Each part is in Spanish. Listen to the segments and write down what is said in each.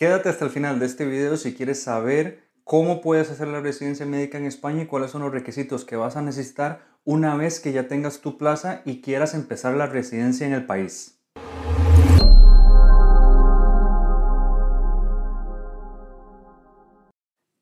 Quédate hasta el final de este video si quieres saber cómo puedes hacer la residencia médica en España y cuáles son los requisitos que vas a necesitar una vez que ya tengas tu plaza y quieras empezar la residencia en el país.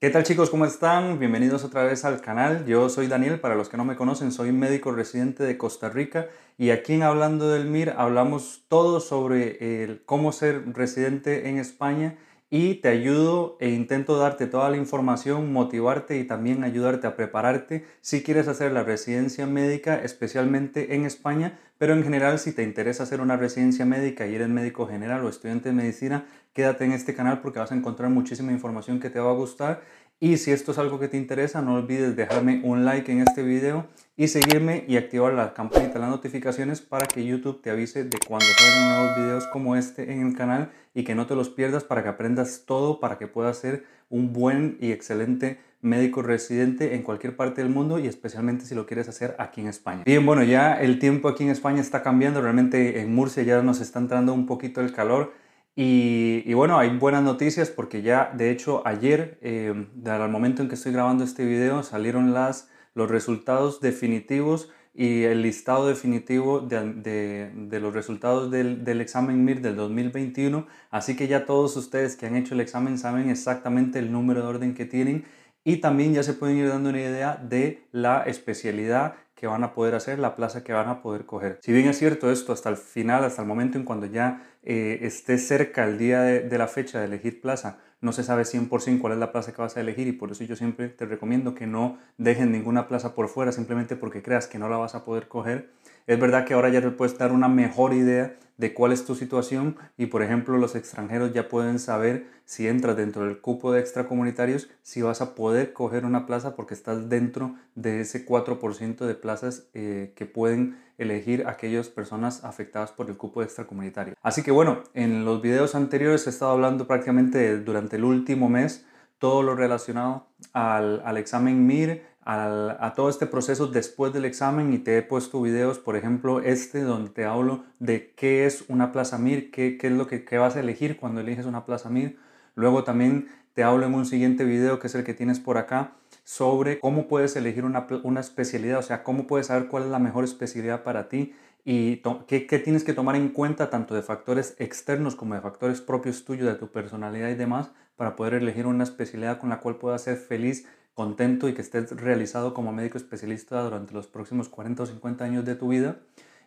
¿Qué tal chicos? ¿Cómo están? Bienvenidos otra vez al canal. Yo soy Daniel, para los que no me conocen, soy médico residente de Costa Rica y aquí en Hablando del MIR hablamos todo sobre el cómo ser residente en España y te ayudo e intento darte toda la información, motivarte y también ayudarte a prepararte si quieres hacer la residencia médica, especialmente en España, pero en general si te interesa hacer una residencia médica y eres médico general o estudiante de medicina, quédate en este canal porque vas a encontrar muchísima información que te va a gustar y si esto es algo que te interesa, no olvides dejarme un like en este video y seguirme y activar la campanita de las notificaciones para que YouTube te avise de cuando salgan nuevos videos como este en el canal y que no te los pierdas para que aprendas todo para que puedas ser un buen y excelente médico residente en cualquier parte del mundo y especialmente si lo quieres hacer aquí en España. Bien, bueno, ya el tiempo aquí en España está cambiando, realmente en Murcia ya nos está entrando un poquito el calor y, bueno, hay buenas noticias porque ya, de hecho, ayer, eh, al momento en que estoy grabando este video, salieron las, los resultados definitivos y el listado definitivo de, de, los resultados del, del, examen MIR del 2021. Así que ya todos ustedes que han hecho el examen saben exactamente el número de orden que tienen y también ya se pueden ir dando una idea de la especialidad que van a poder hacer, la plaza que van a poder coger. Si bien es cierto esto hasta el final, hasta el momento en cuando ya eh, esté cerca el día de, la fecha de elegir plaza, no se sabe 100% cuál es la plaza que vas a elegir y por eso yo siempre te recomiendo que no dejen ninguna plaza por fuera simplemente porque creas que no la vas a poder coger. Es verdad que ahora ya te puedes dar una mejor idea de cuál es tu situación y por ejemplo los extranjeros ya pueden saber si entras dentro del cupo de extracomunitarios si vas a poder coger una plaza porque estás dentro de ese 4% de plazas eh, que pueden elegir aquellas personas afectadas por el cupo de extracomunitario. Así que bueno, en los videos anteriores he estado hablando prácticamente durante el último mes todo lo relacionado al, al examen MIR, a todo este proceso después del examen y te he puesto videos, por ejemplo, este donde te hablo de qué es una plaza MIR, qué, qué es lo que, vas a elegir cuando eliges una plaza MIR. Luego también te hablo en un siguiente video, que es el que tienes por acá, sobre cómo puedes elegir una, una especialidad, o sea, cómo puedes saber cuál es la mejor especialidad para ti y qué, qué, tienes que tomar en cuenta tanto de factores externos como de factores propios tuyos, de tu personalidad y demás, para poder elegir una especialidad con la cual puedas ser feliz contento y que estés realizado como médico especialista durante los próximos 40 o 50 años de tu vida.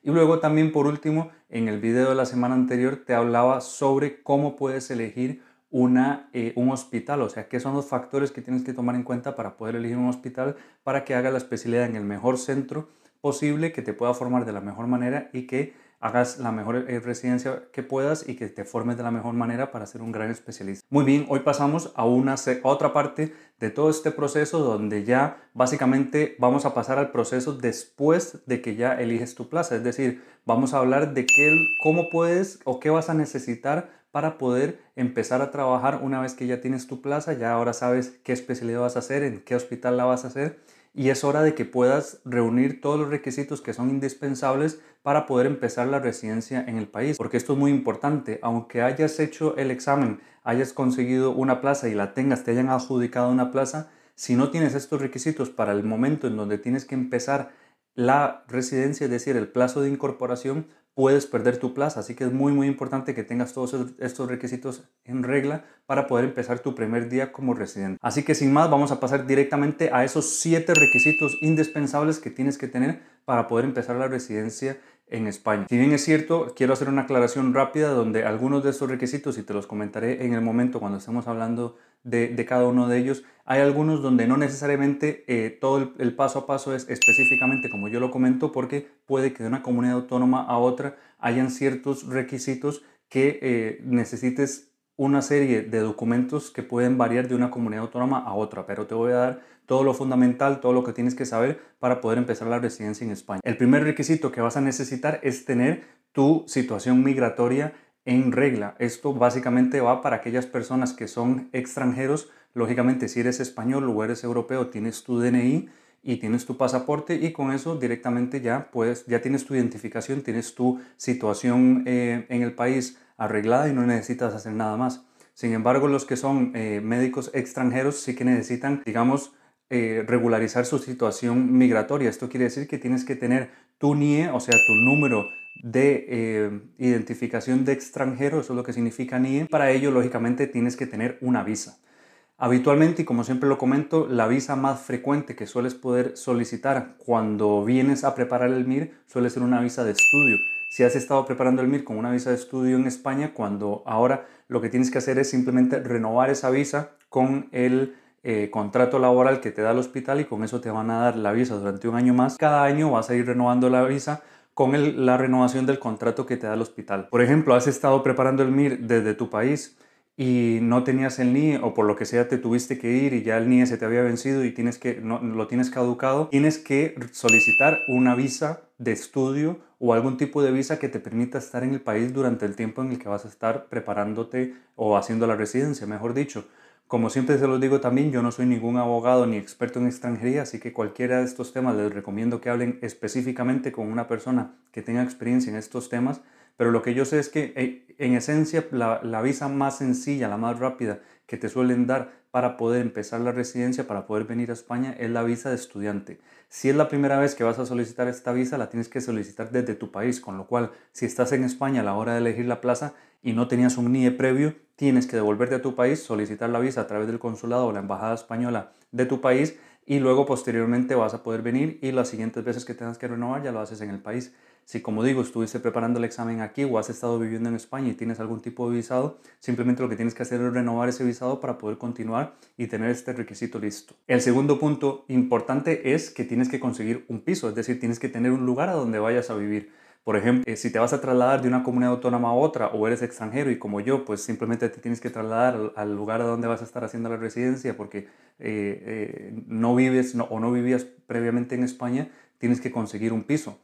Y luego también por último, en el video de la semana anterior te hablaba sobre cómo puedes elegir una, eh, un hospital, o sea, qué son los factores que tienes que tomar en cuenta para poder elegir un hospital para que hagas la especialidad en el mejor centro posible, que te pueda formar de la mejor manera y que hagas la mejor eh, residencia que puedas y que te formes de la mejor manera para ser un gran especialista. Muy bien, hoy pasamos a, una, otra parte de todo este proceso donde ya básicamente vamos a pasar al proceso después de que ya eliges tu plaza. Es decir, vamos a hablar de qué, cómo puedes o qué vas a necesitar para poder empezar a trabajar una vez que ya tienes tu plaza, ya ahora sabes qué especialidad vas a hacer, en qué hospital la vas a hacer y es hora de que puedas reunir todos los requisitos que son indispensables para poder empezar la residencia en el país. Porque esto es muy importante, aunque hayas hecho el examen, hayas conseguido una plaza y la tengas, te hayan adjudicado una plaza, si no tienes estos requisitos para el momento en donde tienes que empezar la residencia, es decir, el plazo de incorporación, puedes perder tu plaza. Así que es muy, muy importante que tengas todos estos requisitos en regla para poder empezar tu primer día como residente. Así que sin más, vamos a pasar directamente a esos siete requisitos indispensables que tienes que tener para poder empezar la residencia en España. Si bien es cierto, quiero hacer una aclaración rápida donde algunos de estos requisitos, y te los comentaré en el momento cuando estemos hablando de, cada uno de ellos, hay algunos donde no necesariamente eh, todo el, paso a paso es específicamente como yo lo comento, porque puede que de una comunidad autónoma a otra hayan ciertos requisitos que eh, necesites una serie de documentos que pueden variar de una comunidad autónoma a otra, pero te voy a dar todo lo fundamental, todo lo que tienes que saber para poder empezar la residencia en España. El primer requisito que vas a necesitar es tener tu situación migratoria en regla. Esto básicamente va para aquellas personas que son extranjeros. Lógicamente, si eres español o eres europeo, tienes tu DNI y tienes tu pasaporte y con eso directamente ya puedes, ya tienes tu identificación, tienes tu situación eh, en el país arreglada y no necesitas hacer nada más. Sin embargo, los que son eh, médicos extranjeros sí que necesitan, digamos, eh, regularizar su situación migratoria. Esto quiere decir que tienes que tener tu NIE, o sea, tu número de eh, identificación de extranjero, eso es lo que significa NIE. Para ello, lógicamente, tienes que tener una visa. Habitualmente, y como siempre lo comento, la visa más frecuente que sueles poder solicitar cuando vienes a preparar el MIR suele ser una visa de estudio. Si has estado preparando el MIR con una visa de estudio en España, cuando ahora lo que tienes que hacer es simplemente renovar esa visa con el eh, contrato laboral que te da el hospital y con eso te van a dar la visa durante un año más. Cada año vas a ir renovando la visa con la renovación del contrato que te da el hospital. Por ejemplo, has estado preparando el MIR desde tu país y no tenías el NIE o por lo que sea te tuviste que ir y ya el NIE se te había vencido y tienes que, no, lo tienes caducado, tienes que solicitar una visa de estudio o algún tipo de visa que te permita estar en el país durante el tiempo en el que vas a estar preparándote o haciendo la residencia, mejor dicho. Como siempre se los digo también, yo no soy ningún abogado ni experto en extranjería, así que cualquiera de estos temas les recomiendo que hablen específicamente con una persona que tenga experiencia en estos temas pero lo que yo sé es que eh, en esencia la, visa más sencilla, la más rápida que te suelen dar para poder empezar la residencia, para poder venir a España, es la visa de estudiante. Si es la primera vez que vas a solicitar esta visa, la tienes que solicitar desde tu país, con lo cual si estás en España a la hora de elegir la plaza y no tenías un NIE previo, tienes que devolverte a tu país, solicitar la visa a través del consulado o la embajada española de tu país y luego posteriormente vas a poder venir y las siguientes veces que tengas que renovar ya lo haces en el país. Si como digo estuviste preparando el examen aquí o has estado viviendo en España y tienes algún tipo de visado, simplemente lo que tienes que hacer es renovar ese visado para poder continuar y tener este requisito listo. El segundo punto importante es que tienes que conseguir un piso, es decir, tienes que tener un lugar a donde vayas a vivir. Por ejemplo, eh, si te vas a trasladar de una comunidad autónoma a otra o eres extranjero y como yo, pues simplemente te tienes que trasladar al lugar a donde vas a estar haciendo la residencia porque eh, eh, no vives o no vivías previamente en España, tienes que conseguir un piso.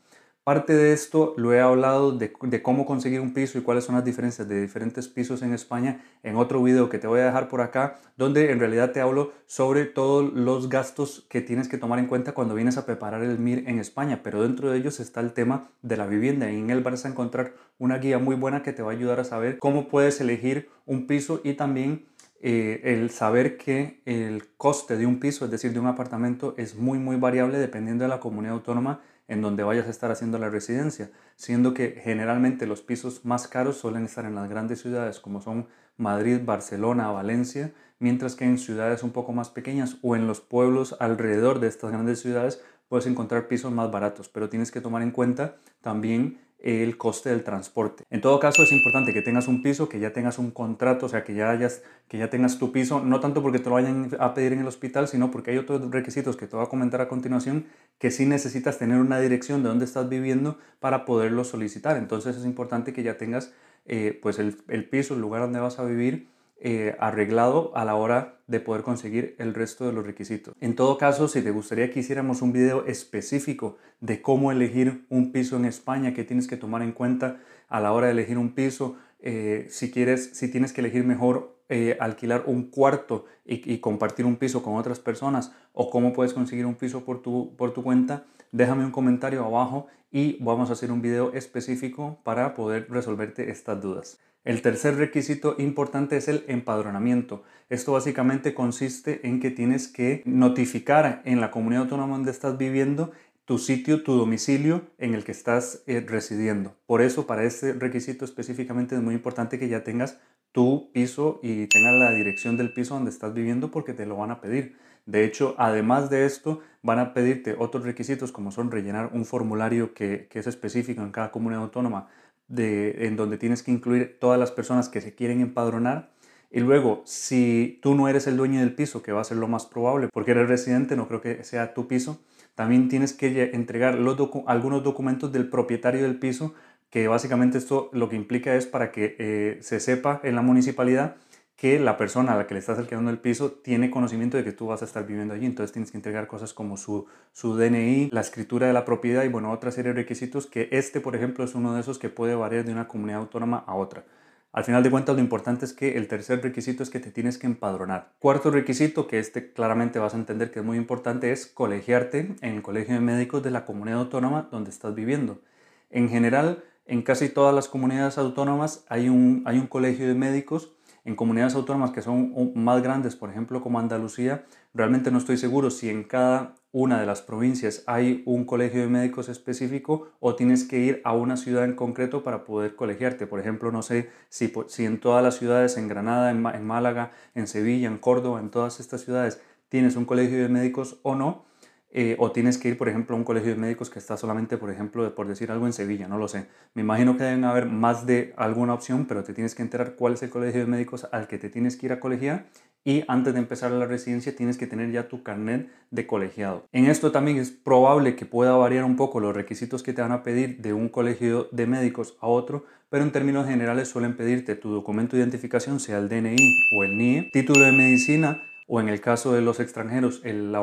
Parte de esto lo he hablado de, cómo conseguir un piso y cuáles son las diferencias de diferentes pisos en España en otro video que te voy a dejar por acá, donde en realidad te hablo sobre todos los gastos que tienes que tomar en cuenta cuando vienes a preparar el MIR en España, pero dentro de ellos está el tema de la vivienda. Y en él vas a encontrar una guía muy buena que te va a ayudar a saber cómo puedes elegir un piso y también eh, el saber que el coste de un piso, es decir, de un apartamento, es muy muy variable dependiendo de la comunidad autónoma en donde vayas a estar haciendo la residencia, siendo que generalmente los pisos más caros suelen estar en las grandes ciudades como son Madrid, Barcelona, Valencia, mientras que en ciudades un poco más pequeñas o en los pueblos alrededor de estas grandes ciudades puedes encontrar pisos más baratos, pero tienes que tomar en cuenta también el coste del transporte. En todo caso es importante que tengas un piso, que ya tengas un contrato, o sea, que ya, hayas, que ya tengas tu piso, no tanto porque te lo vayan a pedir en el hospital, sino porque hay otros requisitos que te voy a comentar a continuación que sí necesitas tener una dirección de dónde estás viviendo para poderlo solicitar. Entonces es importante que ya tengas eh, pues el, el piso, el lugar donde vas a vivir eh, arreglado a la hora de poder conseguir el resto de los requisitos. En todo caso, si te gustaría que hiciéramos un video específico de cómo elegir un piso en España, qué tienes que tomar en cuenta a la hora de elegir un piso, eh, si quieres, si tienes que elegir mejor eh, alquilar un cuarto y, y, compartir un piso con otras personas o cómo puedes conseguir un piso por tu, por tu cuenta, déjame un comentario abajo y vamos a hacer un video específico para poder resolverte estas dudas. El tercer requisito importante es el empadronamiento. Esto básicamente consiste en que tienes que notificar en la comunidad autónoma donde estás viviendo tu sitio, tu domicilio en el que estás eh, residiendo. Por eso, para este requisito específicamente es muy importante que ya tengas tu piso y tengas la dirección del piso donde estás viviendo porque te lo van a pedir. De hecho, además de esto, van a pedirte otros requisitos como son rellenar un formulario que, que es específico en cada comunidad autónoma en donde tienes que incluir todas las personas que se quieren empadronar. Y luego, si tú no eres el dueño del piso, que va a ser lo más probable, porque eres residente, no creo que sea tu piso, también tienes que entregar los algunos documentos del propietario del piso, que básicamente esto lo que implica es para que eh, se sepa en la municipalidad que la persona a la que le estás alquilando el piso tiene conocimiento de que tú vas a estar viviendo allí. Entonces tienes que entregar cosas como su, su DNI, la escritura de la propiedad y bueno, otra serie de requisitos que este, por ejemplo, es uno de esos que puede variar de una comunidad autónoma a otra. Al final de cuentas, lo importante es que el tercer requisito es que te tienes que empadronar. Cuarto requisito, que este claramente vas a entender que es muy importante, es colegiarte en el colegio de médicos de la comunidad autónoma donde estás viviendo. En general, en casi todas las comunidades autónomas hay un, hay un colegio de médicos En comunidades autónomas que son más grandes, por ejemplo como Andalucía, realmente no estoy seguro si en cada una de las provincias hay un colegio de médicos específico o tienes que ir a una ciudad en concreto para poder colegiarte. Por ejemplo, no sé si, en todas las ciudades, en Granada, en Málaga, en Sevilla, en Córdoba, en todas estas ciudades, tienes un colegio de médicos o no eh, o tienes que ir, por ejemplo, a un colegio de médicos que está solamente, por ejemplo, por decir algo en Sevilla, no lo sé. Me imagino que deben haber más de alguna opción, pero te tienes que enterar cuál es el colegio de médicos al que te tienes que ir a colegiar y antes de empezar la residencia tienes que tener ya tu carnet de colegiado. En esto también es probable que pueda variar un poco los requisitos que te van a pedir de un colegio de médicos a otro, pero en términos generales suelen pedirte tu documento de identificación, sea el DNI o el NIE, título de medicina, o en el caso de los extranjeros el,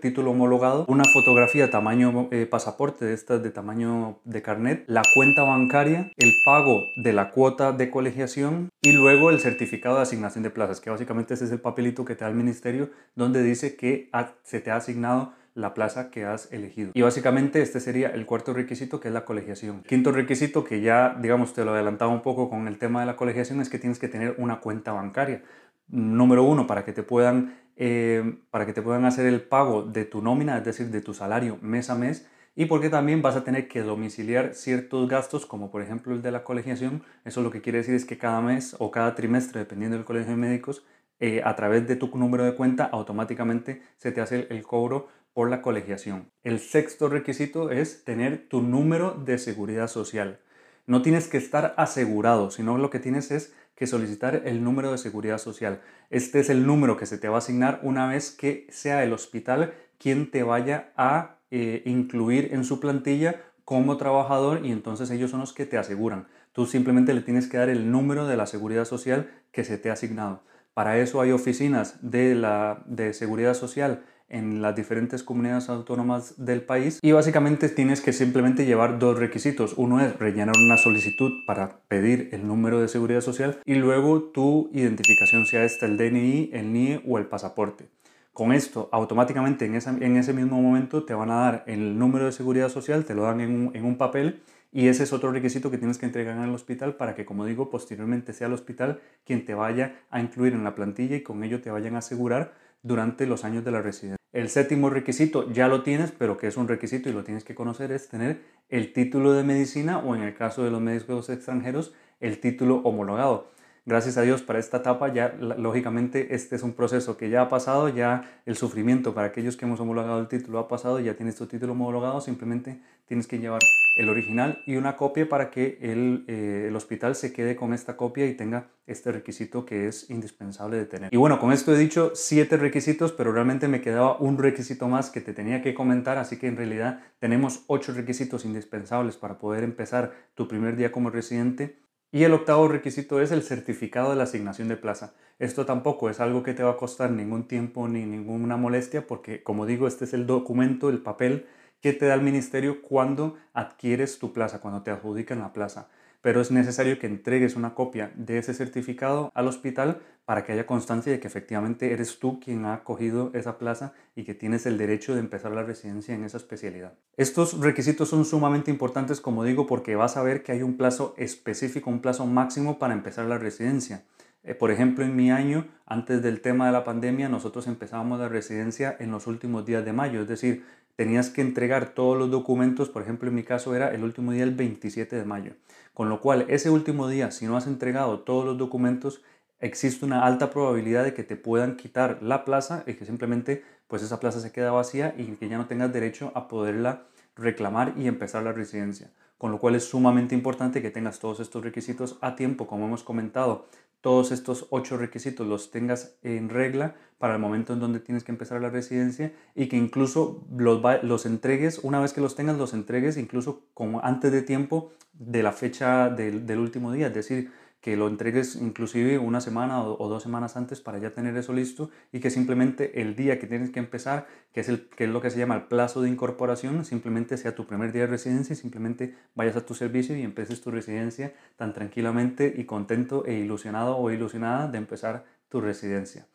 título homologado, una fotografía tamaño eh, pasaporte de estas de tamaño de carnet, la cuenta bancaria, el pago de la cuota de colegiación y luego el certificado de asignación de plazas, que básicamente ese es el papelito que te da el ministerio donde dice que se te ha asignado la plaza que has elegido. Y básicamente este sería el cuarto requisito que es la colegiación. Quinto requisito que ya digamos te lo adelantaba un poco con el tema de la colegiación es que tienes que tener una cuenta bancaria número uno, para que te puedan, eh, para que te puedan hacer el pago de tu nómina, es decir, de tu salario mes a mes, y porque también vas a tener que domiciliar ciertos gastos, como por ejemplo el de la colegiación. Eso lo que quiere decir es que cada mes o cada trimestre, dependiendo del colegio de médicos, eh, a través de tu número de cuenta, automáticamente se te hace el cobro por la colegiación. El sexto requisito es tener tu número de seguridad social. No tienes que estar asegurado, sino lo que tienes es que solicitar el número de seguridad social. Este es el número que se te va a asignar una vez que sea el hospital quien te vaya a eh, incluir en su plantilla como trabajador y entonces ellos son los que te aseguran. Tú simplemente le tienes que dar el número de la seguridad social que se te ha asignado. Para eso hay oficinas de, la, de seguridad social en las diferentes comunidades autónomas del país y básicamente tienes que simplemente llevar dos requisitos. Uno es rellenar una solicitud para pedir el número de seguridad social y luego tu identificación, sea esta el DNI, el NIE o el pasaporte. Con esto, automáticamente en, en ese mismo momento te van a dar el número de seguridad social, te lo dan en un, en un papel y ese es otro requisito que tienes que entregar en el hospital para que, como digo, posteriormente sea el hospital quien te vaya a incluir en la plantilla y con ello te vayan a asegurar durante los años de la residencia. El séptimo requisito ya lo tienes, pero que es un requisito y lo tienes que conocer, es tener el título de medicina o en el caso de los médicos extranjeros, el título homologado. Gracias a Dios para esta etapa ya lógicamente este es un proceso que ya ha pasado, ya el sufrimiento para aquellos que hemos homologado el título ha pasado, ya tienes tu título homologado, simplemente tienes que llevar el original y una copia para que el, eh, el, hospital se quede con esta copia y tenga este requisito que es indispensable de tener. Y bueno, con esto he dicho siete requisitos, pero realmente me quedaba un requisito más que te tenía que comentar, así que en realidad tenemos ocho requisitos indispensables para poder empezar tu primer día como residente. Y el octavo requisito es el certificado de la asignación de plaza. Esto tampoco es algo que te va a costar ningún tiempo ni ninguna molestia porque, como digo, este es el documento, el papel que te da el ministerio cuando adquieres tu plaza, cuando te adjudican la plaza. Pero es necesario que entregues una copia de ese certificado al hospital para que haya constancia de que efectivamente eres tú quien ha cogido esa plaza y que tienes el derecho de empezar la residencia en esa especialidad. Estos requisitos son sumamente importantes, como digo, porque vas a ver que hay un plazo específico, un plazo máximo para empezar la residencia. Eh, por ejemplo, en mi año, antes del tema de la pandemia, nosotros empezábamos la residencia en los últimos días de mayo, es decir, tenías que entregar todos los documentos, por ejemplo en mi caso era el último día el 27 de mayo, con lo cual ese último día si no has entregado todos los documentos existe una alta probabilidad de que te puedan quitar la plaza y que simplemente pues esa plaza se queda vacía y que ya no tengas derecho a poderla reclamar y empezar la residencia. Con lo cual es sumamente importante que tengas todos estos requisitos a tiempo, como hemos comentado, todos estos ocho requisitos los tengas en regla para el momento en donde tienes que empezar la residencia y que incluso los, los entregues, una vez que los tengas, los entregues incluso como antes de tiempo de la fecha del, del último día. Es decir, que lo entregues inclusive una semana o, dos semanas antes para ya tener eso listo y que simplemente el día que tienes que empezar, que es, el, que es lo que se llama el plazo de incorporación, simplemente sea tu primer día de residencia y simplemente vayas a tu servicio y empieces tu residencia tan tranquilamente y contento e ilusionado o ilusionada de empezar tu residencia.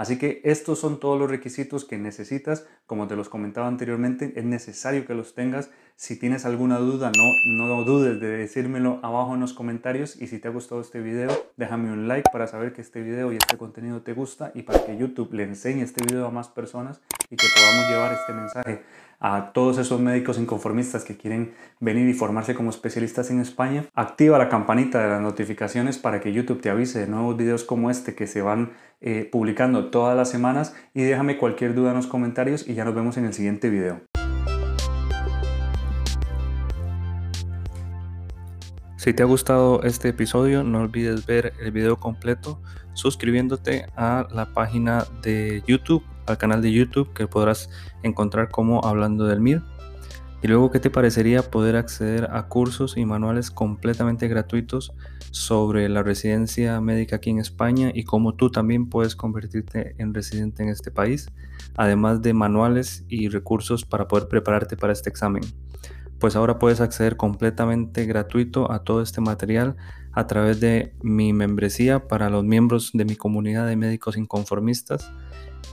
Así que estos son todos los requisitos que necesitas como te los comentaba anteriormente, es necesario que los tengas. Si tienes alguna duda, no, no dudes de decírmelo abajo en los comentarios. Y si te ha gustado este video, déjame un like para saber que este video y este contenido te gusta y para que YouTube le enseñe este video a más personas y que podamos llevar este mensaje a todos esos médicos inconformistas que quieren venir y formarse como especialistas en España. Activa la campanita de las notificaciones para que YouTube te avise de nuevos videos como este que se van eh, publicando todas las semanas y déjame cualquier duda en los comentarios y ya nos vemos en el siguiente video. Si te ha gustado este episodio, no olvides ver el video completo suscribiéndote a la página de YouTube al canal de YouTube que podrás encontrar como Hablando del MIR. Y luego, ¿qué te parecería poder acceder a cursos y manuales completamente gratuitos sobre la residencia médica aquí en España y cómo tú también puedes convertirte en residente en este país, además de manuales y recursos para poder prepararte para este examen? Pues ahora puedes acceder completamente gratuito a todo este material a través de mi membresía para los miembros de mi comunidad de médicos inconformistas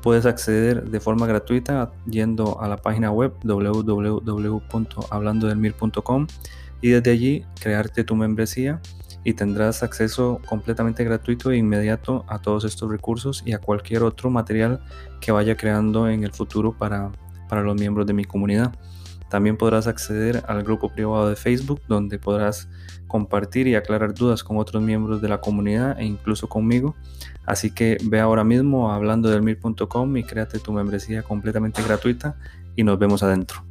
Puedes acceder de forma gratuita yendo a la página web www.hablandodelmir.com y desde allí crearte tu membresía y tendrás acceso completamente gratuito e inmediato a todos estos recursos y a cualquier otro material que vaya creando en el futuro para, para los miembros de mi comunidad. También podrás acceder al grupo privado de Facebook donde podrás compartir y aclarar dudas con otros miembros de la comunidad e incluso conmigo. Así que ve ahora mismo a hablando del y créate tu membresía completamente gratuita y nos vemos adentro.